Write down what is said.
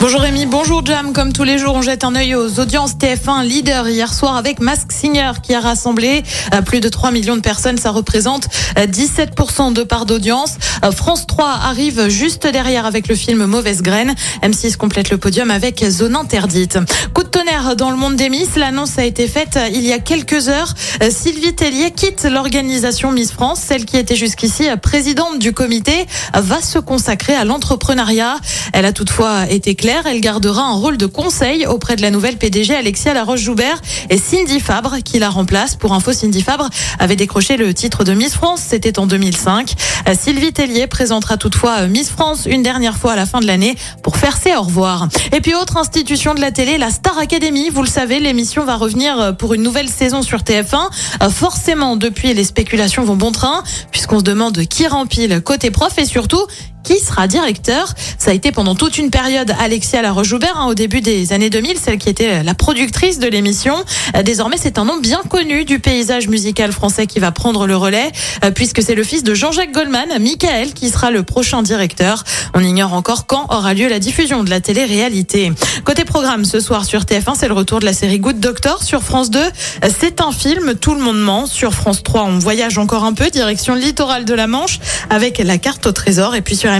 Bonjour Rémi, bonjour Jam. Comme tous les jours, on jette un œil aux audiences TF1 leader hier soir avec Mask Singer qui a rassemblé euh, plus de 3 millions de personnes. Ça représente euh, 17% de part d'audience. Euh, France 3 arrive juste derrière avec le film Mauvaise Graine. M6 complète le podium avec Zone Interdite. Coup de tonnerre dans le monde des Miss. L'annonce a été faite euh, il y a quelques heures. Euh, Sylvie Tellier quitte l'organisation Miss France. Celle qui était jusqu'ici euh, présidente du comité euh, va se consacrer à l'entrepreneuriat. Elle a toutefois été claire. Elle gardera un rôle de conseil auprès de la nouvelle PDG Alexia Laroche-Joubert et Cindy Fabre qui la remplace. Pour info, Cindy Fabre avait décroché le titre de Miss France. C'était en 2005. Euh, Sylvie Tellier présentera toutefois euh, Miss France une dernière fois à la fin de l'année pour faire ses au revoir. Et puis autre institution de la télé, la Star Academy. Vous le savez, l'émission va revenir euh, pour une nouvelle saison sur TF1. Euh, Forcément, depuis, les spéculations vont bon train puisqu'on se demande qui rempile côté prof et surtout qui sera directeur. Ça a été pendant toute une période Alexia Laroche-Joubert, hein, au début des années 2000, celle qui était la productrice de l'émission. Euh, Désormais, c'est un nom bien connu du paysage musical français qui va prendre le relais, euh, puisque c'est le fils de Jean-Jacques Goldman, Michael, qui sera le prochain directeur. On ignore encore quand aura lieu la diffusion de la télé-réalité. Côté programme, ce soir sur TF1, c'est le retour de la série Good Doctor. Sur France 2, euh, c'est un film, tout le monde ment. Sur France 3, on voyage encore un peu, direction littorale de la Manche, avec la carte au trésor. Et puis sur